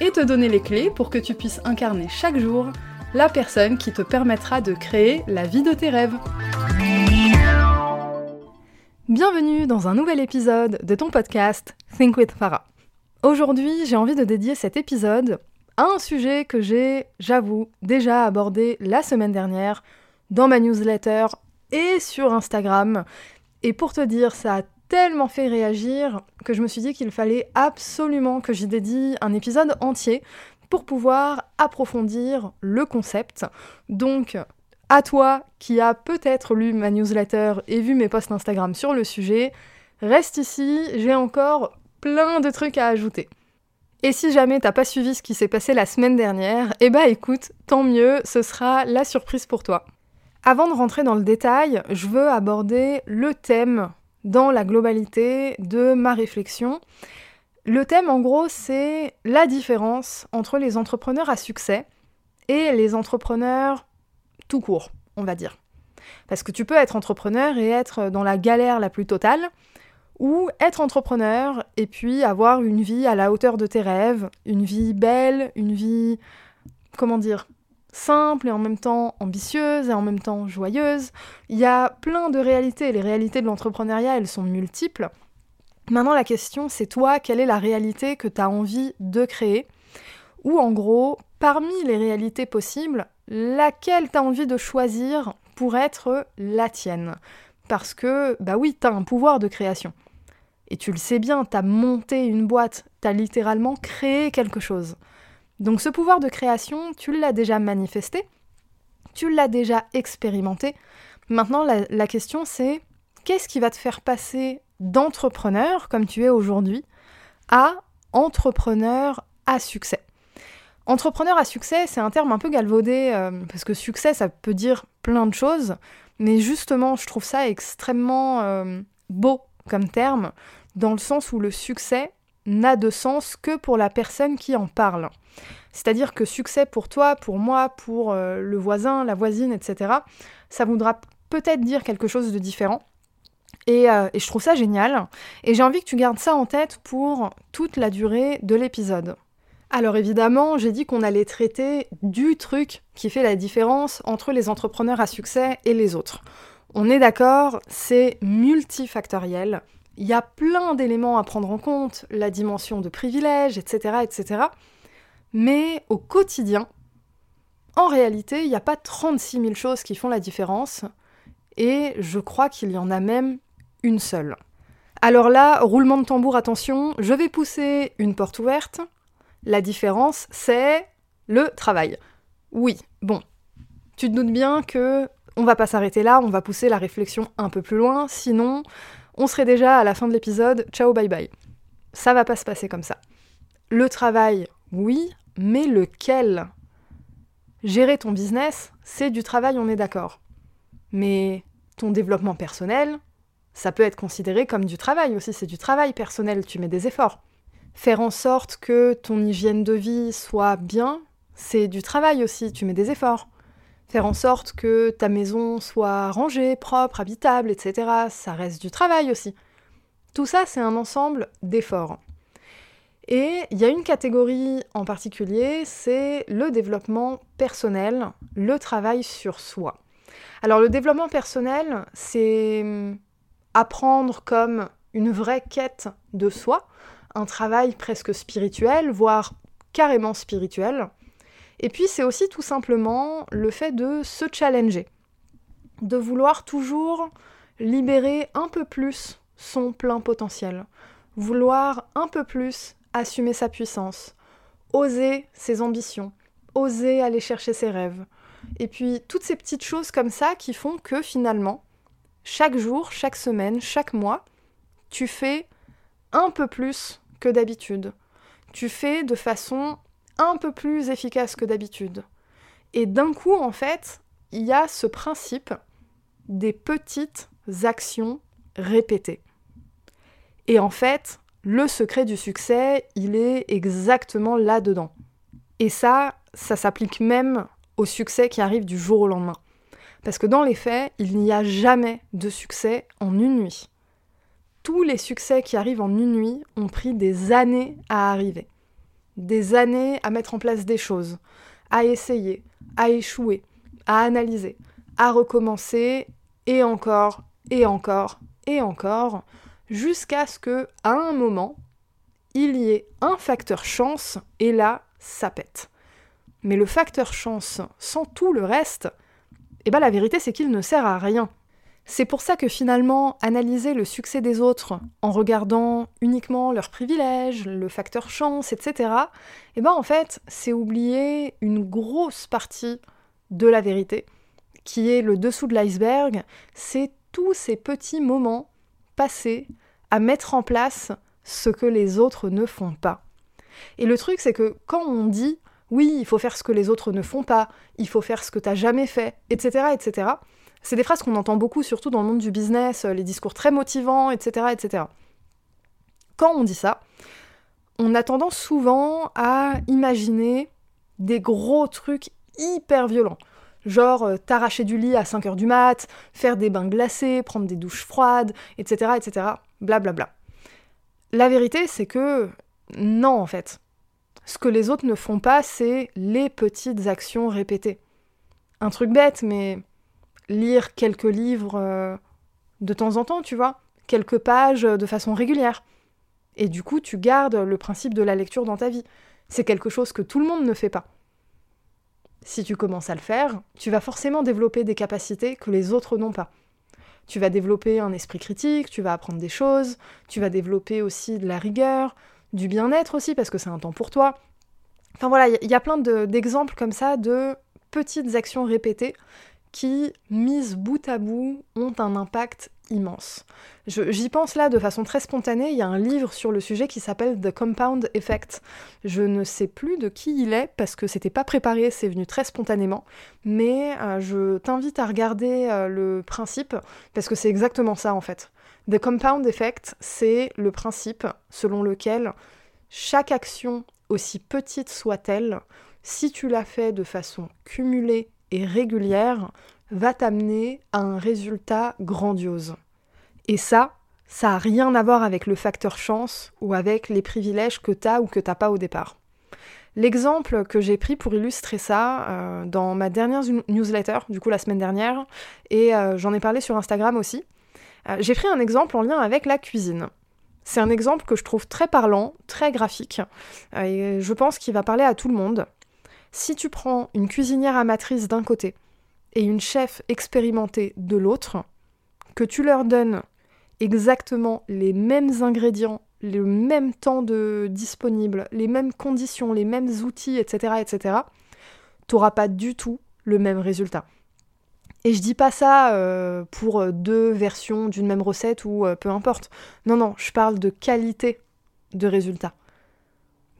et te donner les clés pour que tu puisses incarner chaque jour la personne qui te permettra de créer la vie de tes rêves. Bienvenue dans un nouvel épisode de ton podcast Think with Farah. Aujourd'hui, j'ai envie de dédier cet épisode à un sujet que j'ai, j'avoue, déjà abordé la semaine dernière dans ma newsletter et sur Instagram. Et pour te dire, ça a tellement fait réagir que je me suis dit qu'il fallait absolument que j'y dédie un épisode entier pour pouvoir approfondir le concept. Donc, à toi qui as peut-être lu ma newsletter et vu mes posts Instagram sur le sujet, reste ici, j'ai encore plein de trucs à ajouter. Et si jamais t'as pas suivi ce qui s'est passé la semaine dernière, eh bah écoute, tant mieux, ce sera la surprise pour toi. Avant de rentrer dans le détail, je veux aborder le thème dans la globalité de ma réflexion. Le thème, en gros, c'est la différence entre les entrepreneurs à succès et les entrepreneurs tout court, on va dire. Parce que tu peux être entrepreneur et être dans la galère la plus totale, ou être entrepreneur et puis avoir une vie à la hauteur de tes rêves, une vie belle, une vie, comment dire, simple et en même temps ambitieuse et en même temps joyeuse. Il y a plein de réalités. Les réalités de l'entrepreneuriat, elles sont multiples. Maintenant, la question, c'est toi, quelle est la réalité que tu as envie de créer? Ou en gros, parmi les réalités possibles, laquelle tu as envie de choisir pour être la tienne? Parce que, bah oui, tu as un pouvoir de création. Et tu le sais bien, tu as monté une boîte, tu as littéralement créé quelque chose. Donc ce pouvoir de création, tu l'as déjà manifesté, tu l'as déjà expérimenté. Maintenant, la, question c'est qu'est-ce qui va te faire passer d'entrepreneur, comme tu es aujourd'hui, à entrepreneur à succès? Entrepreneur à succès, c'est un terme un peu galvaudé, euh, parce que succès, ça peut dire plein de choses, mais justement, je trouve ça extrêmement euh, beau comme terme, dans le sens où le succès n'a de sens que pour la personne qui en parle. C'est-à-dire que succès pour toi, pour moi, pour euh, le voisin, la voisine, etc., ça voudra peut-être dire quelque chose de différent. Euh, et, je trouve ça génial. Et j'ai envie que tu gardes ça en tête pour toute la durée de l'épisode. Alors évidemment, j'ai dit qu'on allait traiter du truc qui fait la différence entre les entrepreneurs à succès et les autres. On est d'accord, c'est multifactoriel. Il y a plein d'éléments à prendre en compte, la dimension de privilège, etc., etc. Mais au quotidien, en réalité, il n'y a pas 36 000 choses qui font la différence, et je crois qu'il y en a même une seule. Alors là, roulement de tambour, attention, je vais pousser une porte ouverte. La différence, c'est le travail. Oui, bon, tu te doutes bien que on va pas s'arrêter là, on va pousser la réflexion un peu plus loin, sinon on serait déjà à la fin de l'épisode, ciao bye bye. Ça va pas se passer comme ça. Le travail, oui, mais lequel? Gérer ton business, c'est du travail, on est d'accord. Mais ton développement personnel, ça peut être considéré comme du travail aussi, c'est du travail personnel, tu mets des efforts. Faire en sorte que ton hygiène de vie soit bien, c'est du travail aussi, tu mets des efforts. Faire en sorte que ta maison soit rangée, propre, habitable, etc., ça reste du travail aussi. Tout ça, c'est un ensemble d'efforts. Et il y a une catégorie en particulier, c'est le développement personnel, le travail sur soi. Alors le développement personnel, c'est apprendre comme une vraie quête de soi, un travail presque spirituel, voire carrément spirituel. Et puis c'est aussi tout simplement le fait de se challenger, de vouloir toujours libérer un peu plus son plein potentiel, vouloir un peu plus assumer sa puissance, oser ses ambitions, oser aller chercher ses rêves. Et puis toutes ces petites choses comme ça qui font que finalement, chaque jour, chaque semaine, chaque mois, tu fais un peu plus que d'habitude. Tu fais de façon un peu plus efficace que d'habitude. Et d'un coup, en fait, il y a ce principe des petites actions répétées. Et en fait, le secret du succès, il est exactement là-dedans. Et ça, ça s'applique même au succès qui arrive du jour au lendemain. Parce que dans les faits, il n'y a jamais de succès en une nuit. Tous les succès qui arrivent en une nuit ont pris des années à arriver. Des années à mettre en place des choses, à essayer, à échouer, à analyser, à recommencer, et encore, et encore, et encore, jusqu'à ce que, à un moment, il y ait un facteur chance, et là, ça pète. Mais le facteur chance, sans tout le reste, eh ben la vérité c'est qu'il ne sert à rien. C'est pour ça que finalement, analyser le succès des autres en regardant uniquement leurs privilèges, le facteur chance, etc., eh ben en fait, c'est oublier une grosse partie de la vérité, qui est le dessous de l'iceberg, c'est tous ces petits moments passés à mettre en place ce que les autres ne font pas. Et le truc, c'est que quand on dit oui, il faut faire ce que les autres ne font pas, il faut faire ce que tu n'as jamais fait, etc., etc., c'est des phrases qu'on entend beaucoup, surtout dans le monde du business, les discours très motivants, etc., etc. Quand on dit ça, on a tendance souvent à imaginer des gros trucs hyper violents. Genre euh, t'arracher du lit à 5h du mat, faire des bains glacés, prendre des douches froides, etc. etc. Blablabla. Bla bla. La vérité, c'est que non, en fait. Ce que les autres ne font pas, c'est les petites actions répétées. Un truc bête, mais lire quelques livres euh, de temps en temps, tu vois, quelques pages de façon régulière. Et du coup, tu gardes le principe de la lecture dans ta vie. C'est quelque chose que tout le monde ne fait pas. Si tu commences à le faire, tu vas forcément développer des capacités que les autres n'ont pas. Tu vas développer un esprit critique, tu vas apprendre des choses, tu vas développer aussi de la rigueur, du bien-être aussi, parce que c'est un temps pour toi. Enfin voilà, il y, a plein d'exemples comme ça de petites actions répétées qui, mises bout à bout, ont un impact immense. J'y pense là de façon très spontanée, il y a un livre sur le sujet qui s'appelle The Compound Effect. Je ne sais plus de qui il est parce que c'était pas préparé, c'est venu très spontanément, mais euh, je t'invite à regarder euh, le principe parce que c'est exactement ça en fait. The Compound Effect, c'est le principe selon lequel chaque action, aussi petite soit-elle, si tu la fais de façon cumulée régulière, va t'amener à un résultat grandiose. Et ça, ça n'a rien à voir avec le facteur chance ou avec les privilèges que tu as ou que tu pas au départ. L'exemple que j'ai pris pour illustrer ça euh, dans ma dernière newsletter, du coup la semaine dernière, et euh, j'en ai parlé sur Instagram aussi, euh, j'ai pris un exemple en lien avec la cuisine. C'est un exemple que je trouve très parlant, très graphique, et je pense qu'il va parler à tout le monde. Si tu prends une cuisinière amatrice d'un côté et une chef expérimentée de l'autre, que tu leur donnes exactement les mêmes ingrédients, le même temps de disponible, les mêmes conditions, les mêmes outils, etc., etc., t'auras pas du tout le même résultat. Et je dis pas ça euh, pour deux versions d'une même recette ou euh, peu importe. Non, non, je parle de qualité de résultat.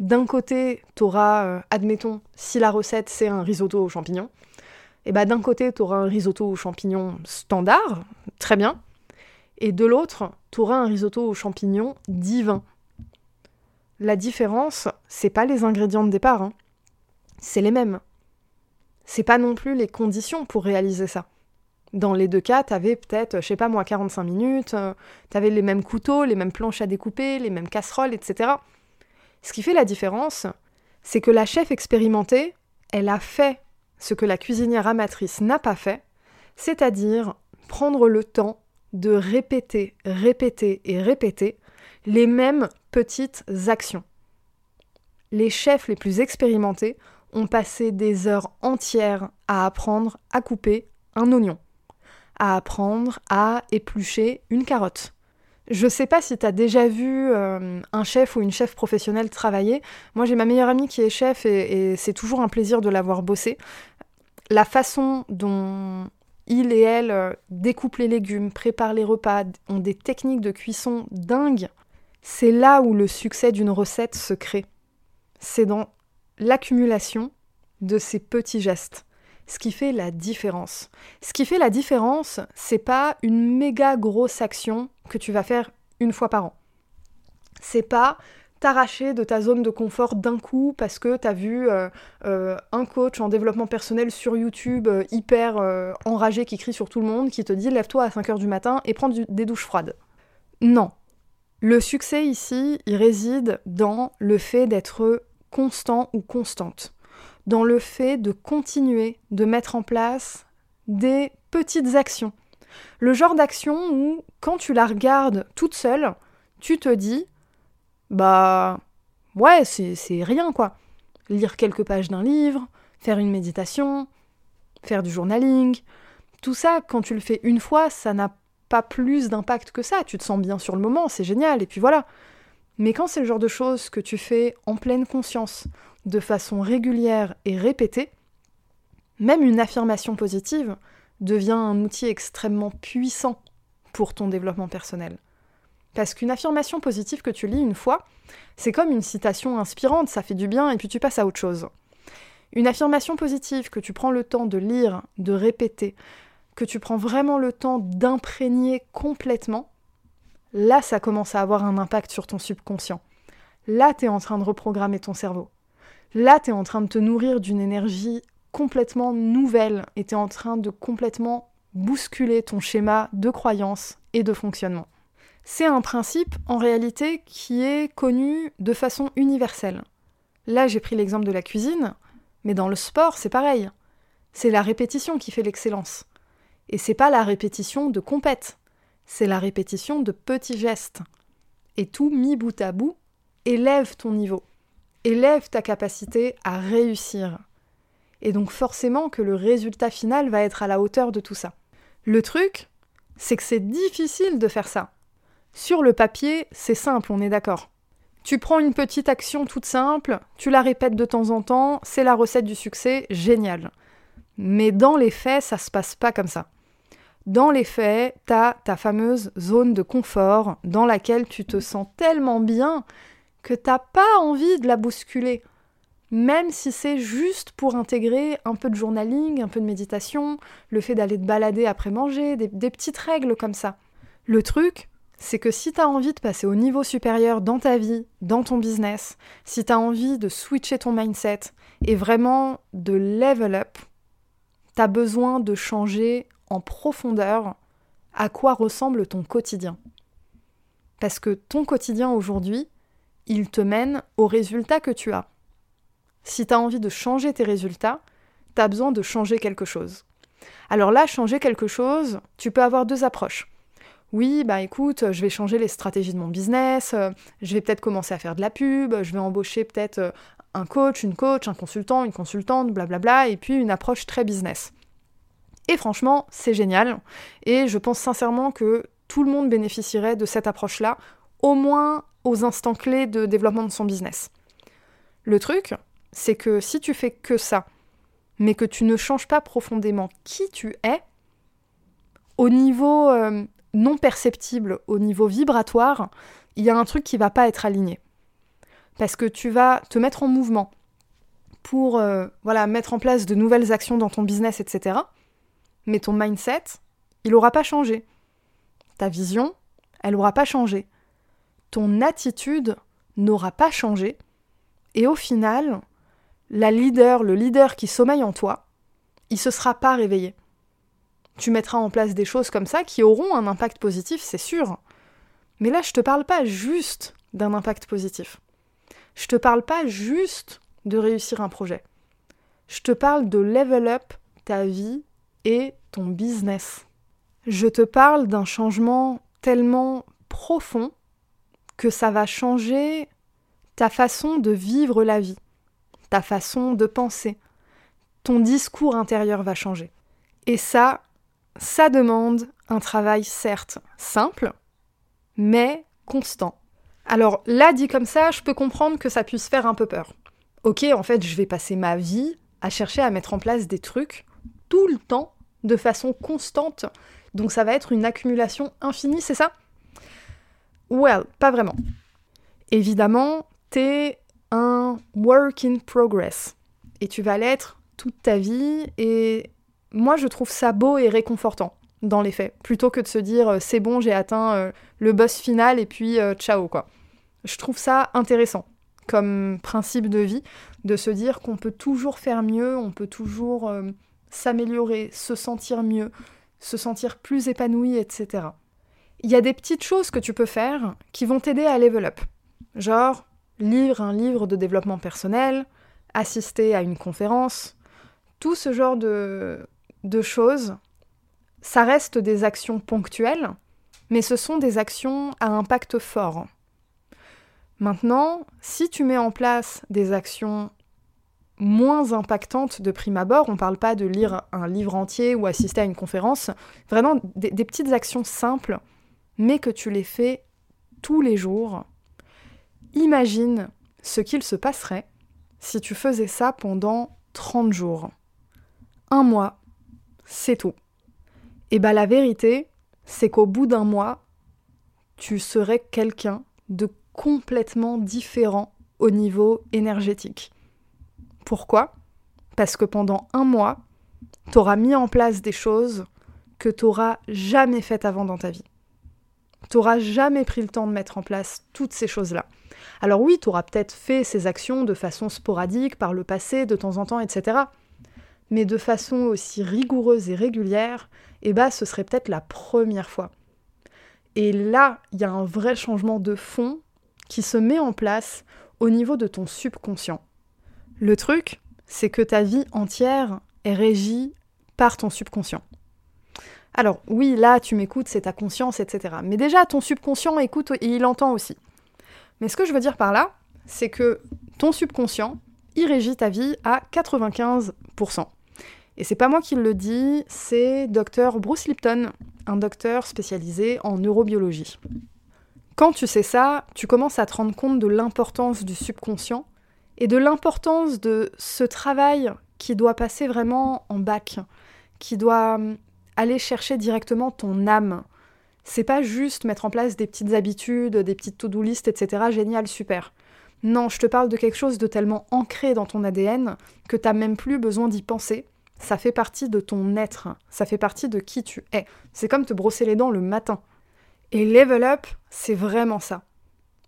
D'un côté, t'auras, euh, admettons, si la recette c'est un risotto aux champignons, et bah d'un côté, tu auras un risotto aux champignons standard, très bien, et de l'autre, tu auras un risotto aux champignons divin. La différence, c'est pas les ingrédients de départ, hein. c'est les mêmes. C'est pas non plus les conditions pour réaliser ça. Dans les deux cas, t'avais peut-être, je sais pas moi, 45 minutes, euh, t'avais les mêmes couteaux, les mêmes planches à découper, les mêmes casseroles, etc. Ce qui fait la différence, c'est que la chef expérimentée, elle a fait ce que la cuisinière amatrice n'a pas fait, c'est-à-dire prendre le temps de répéter, répéter et répéter les mêmes petites actions. Les chefs les plus expérimentés ont passé des heures entières à apprendre à couper un oignon, à apprendre à éplucher une carotte. Je sais pas si tu as déjà vu euh, un chef ou une chef professionnelle travailler. Moi, j'ai ma meilleure amie qui est chef et, c'est toujours un plaisir de l'avoir bossé la façon dont il et elle euh, découpent les légumes, préparent les repas, ont des techniques de cuisson dingues, c'est là où le succès d'une recette se crée. C'est dans l'accumulation de ces petits gestes. Ce qui fait la différence. Ce qui fait la différence, c'est pas une méga grosse action que tu vas faire une fois par an. C'est pas t'arracher de ta zone de confort d'un coup parce que t'as vu euh, euh, un coach en développement personnel sur YouTube euh, hyper enragé qui crie sur tout le monde, qui te dit lève-toi à 5h du matin et prends des douches froides. Non. Le succès ici, il réside dans le fait d'être constant ou constante, dans le fait de continuer de mettre en place des petites actions. Le genre d'action où, quand tu la regardes toute seule, tu te dis bah ouais, c'est rien quoi. Lire quelques pages d'un livre, faire une méditation, faire du journaling, tout ça, quand tu le fais une fois, ça n'a pas plus d'impact que ça. Tu te sens bien sur le moment, c'est génial, et puis voilà. Mais quand c'est le genre de choses que tu fais en pleine conscience, de façon régulière et répétée, même une affirmation positive devient un outil extrêmement puissant pour ton développement personnel. Parce qu'une affirmation positive que tu lis une fois, c'est comme une citation inspirante, ça fait du bien et puis tu passes à autre chose. Une affirmation positive que tu prends le temps de lire, de répéter, que tu prends vraiment le temps d'imprégner complètement, là ça commence à avoir un impact sur ton subconscient. Là tu es en train de reprogrammer ton cerveau. Là tu es en train de te nourrir d'une énergie complètement nouvelle et tu es en train de complètement bousculer ton schéma de croyance et de fonctionnement. C'est un principe en réalité qui est connu de façon universelle. Là, j'ai pris l'exemple de la cuisine, mais dans le sport, c'est pareil. C'est la répétition qui fait l'excellence. Et c'est pas la répétition de compète, c'est la répétition de petits gestes. Et tout mis bout à bout élève ton niveau, élève ta capacité à réussir. Et donc forcément que le résultat final va être à la hauteur de tout ça. Le truc, c'est que c'est difficile de faire ça. Sur le papier, c'est simple, on est d'accord. Tu prends une petite action toute simple, tu la répètes de temps en temps, c'est la recette du succès, génial. Mais dans les faits, ça se passe pas comme ça. Dans les faits, t'as ta fameuse zone de confort dans laquelle tu te sens tellement bien que t'as pas envie de la bousculer. Même si c'est juste pour intégrer un peu de journaling, un peu de méditation, le fait d'aller te balader après manger, des, des petites règles comme ça. Le truc, c'est que si tu as envie de passer au niveau supérieur dans ta vie, dans ton business, si tu as envie de switcher ton mindset et vraiment de level up, tu as besoin de changer en profondeur à quoi ressemble ton quotidien. Parce que ton quotidien aujourd'hui, il te mène aux résultats que tu as. Si tu as envie de changer tes résultats, tu as besoin de changer quelque chose. Alors là, changer quelque chose, tu peux avoir deux approches oui, bah écoute, je vais changer les stratégies de mon business, euh, je vais peut-être commencer à faire de la pub, je vais embaucher peut-être euh, un coach, une coach, un consultant, une consultante, blablabla, et puis une approche très business. Et franchement, c'est génial, et je pense sincèrement que tout le monde bénéficierait de cette approche-là, au moins aux instants clés de développement de son business. Le truc, c'est que si tu fais que ça, mais que tu ne changes pas profondément qui tu es, au niveau euh, non perceptible au niveau vibratoire, il y a un truc qui va pas être aligné. Parce que tu vas te mettre en mouvement pour euh, voilà, mettre en place de nouvelles actions dans ton business, etc. Mais ton mindset, il n'aura pas changé. Ta vision, elle n'aura pas changé. Ton attitude n'aura pas changé. Et au final, la leader, le leader qui sommeille en toi, il se sera pas réveillé tu mettras en place des choses comme ça qui auront un impact positif, c'est sûr. Mais là, je te parle pas juste d'un impact positif. Je te parle pas juste de réussir un projet. Je te parle de level up ta vie et ton business. Je te parle d'un changement tellement profond que ça va changer ta façon de vivre la vie, ta façon de penser. Ton discours intérieur va changer. Et ça, ça demande un travail certes simple, mais constant. Alors là, dit comme ça, je peux comprendre que ça puisse faire un peu peur. Ok, en fait, je vais passer ma vie à chercher à mettre en place des trucs tout le temps, de façon constante. Donc ça va être une accumulation infinie, c'est ça? Well, pas vraiment. Évidemment, t'es un work in progress. Et tu vas l'être toute ta vie. Et moi, je trouve ça beau et réconfortant dans les faits, plutôt que de se dire euh, c'est bon, j'ai atteint euh, le boss final et puis euh, ciao quoi. Je trouve ça intéressant comme principe de vie de se dire qu'on peut toujours faire mieux, on peut toujours s'améliorer, se sentir mieux, se sentir plus épanoui, etc. Il y a des petites choses que tu peux faire qui vont t'aider à level up. Genre, lire un livre de développement personnel, assister à une conférence, tout ce genre de, choses ça reste des actions ponctuelles, mais ce sont des actions à impact fort. Maintenant, si tu mets en place des actions moins impactantes de prime abord, on ne parle pas de lire un livre entier ou assister à une conférence, vraiment des petites actions simples, mais que tu les fais tous les jours, imagine ce qu'il se passerait si tu faisais ça pendant 30 jours. Un mois, c'est tout. Et bah la vérité, c'est qu'au bout d'un mois, tu serais quelqu'un de complètement différent au niveau énergétique. Pourquoi? Parce que pendant un mois, tu auras mis en place des choses que tu n'auras jamais faites avant dans ta vie. Tu n'auras jamais pris le temps de mettre en place toutes ces choses-là. Alors oui, tu auras peut-être fait ces actions de façon sporadique par le passé, de temps en temps, etc. Mais de façon aussi rigoureuse et régulière, eh bah, ce serait peut-être la première fois. Et là, il y a un vrai changement de fond qui se met en place au niveau de ton subconscient. Le truc, c'est que ta vie entière est régie par ton subconscient. Alors oui, là, tu m'écoutes, c'est ta conscience, etc. Mais déjà, ton subconscient écoute et il entend aussi. Mais ce que je veux dire par là, c'est que ton subconscient, il régit ta vie à 95%. Et c'est pas moi qui le dis, c'est docteur Bruce Lipton, un docteur spécialisé en neurobiologie. Quand tu sais ça, tu commences à te rendre compte de l'importance du subconscient et de l'importance de ce travail qui doit passer vraiment en bac, qui doit hum, aller chercher directement ton âme. C'est pas juste mettre en place des petites habitudes, des petites to-do list, etc. Génial, super. Non, je te parle de quelque chose de tellement ancré dans ton ADN que t'as même plus besoin d'y penser ça fait partie de ton être, ça fait partie de qui tu es. C'est comme te brosser les dents le matin. Et level up, c'est vraiment ça.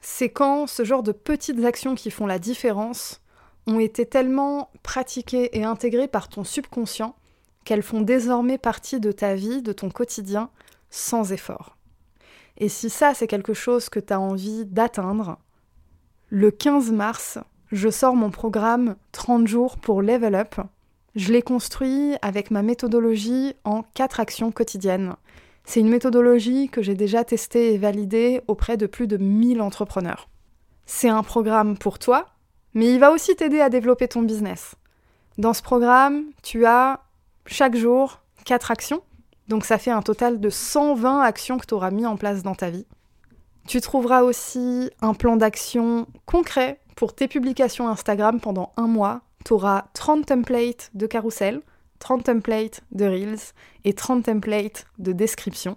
C'est quand ce genre de petites actions qui font la différence ont été tellement pratiquées et intégrées par ton subconscient qu'elles font désormais partie de ta vie, de ton quotidien, sans effort. Et si ça, c'est quelque chose que tu as envie d'atteindre, le 15 mars, je sors mon programme 30 jours pour Level Up, je l'ai construit avec ma méthodologie en quatre actions quotidiennes. C'est une méthodologie que j'ai déjà testée et validée auprès de plus de 1000 entrepreneurs. C'est un programme pour toi, mais il va aussi t'aider à développer ton business. Dans ce programme, tu as chaque jour quatre actions, donc ça fait un total de 120 actions que tu auras mis en place dans ta vie. Tu trouveras aussi un plan d'action concret pour tes publications Instagram pendant un mois tu auras 30 templates de carousel, 30 templates de reels et 30 templates de description.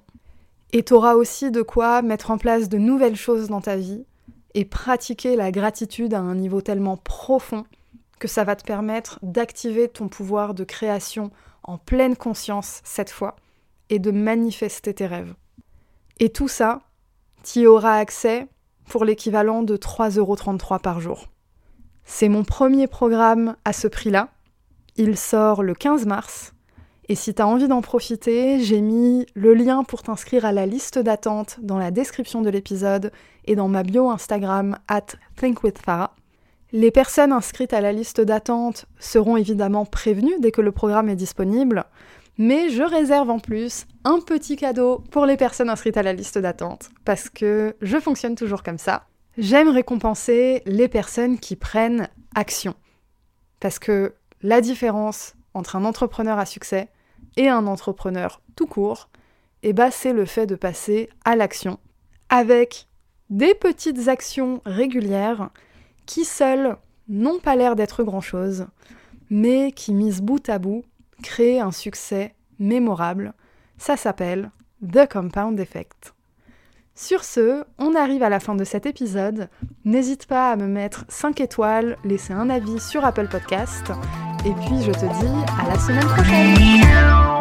Et tu auras aussi de quoi mettre en place de nouvelles choses dans ta vie et pratiquer la gratitude à un niveau tellement profond que ça va te permettre d'activer ton pouvoir de création en pleine conscience cette fois et de manifester tes rêves. Et tout ça, tu y auras accès pour l'équivalent de 3,33€ par jour. C'est mon premier programme à ce prix-là. Il sort le 15 mars. Et si tu as envie d'en profiter, j'ai mis le lien pour t'inscrire à la liste d'attente dans la description de l'épisode et dans ma bio Instagram at thinkwithfarah. Les personnes inscrites à la liste d'attente seront évidemment prévenues dès que le programme est disponible, mais je réserve en plus un petit cadeau pour les personnes inscrites à la liste d'attente, parce que je fonctionne toujours comme ça. J'aime récompenser les personnes qui prennent action. Parce que la différence entre un entrepreneur à succès et un entrepreneur tout court, eh ben, c'est le fait de passer à l'action avec des petites actions régulières qui seules n'ont pas l'air d'être grand-chose, mais qui, mises bout à bout, créent un succès mémorable. Ça s'appelle The Compound Effect. Sur ce, on arrive à la fin de cet épisode. N'hésite pas à me mettre 5 étoiles, laisser un avis sur Apple Podcast. Et puis je te dis à la semaine prochaine